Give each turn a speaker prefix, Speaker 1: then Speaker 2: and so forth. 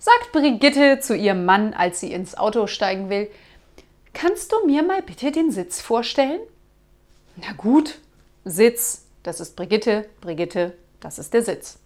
Speaker 1: sagt Brigitte zu ihrem Mann, als sie ins Auto steigen will. Kannst du mir mal bitte den Sitz vorstellen? Na gut, Sitz, das ist Brigitte, Brigitte, das ist der Sitz.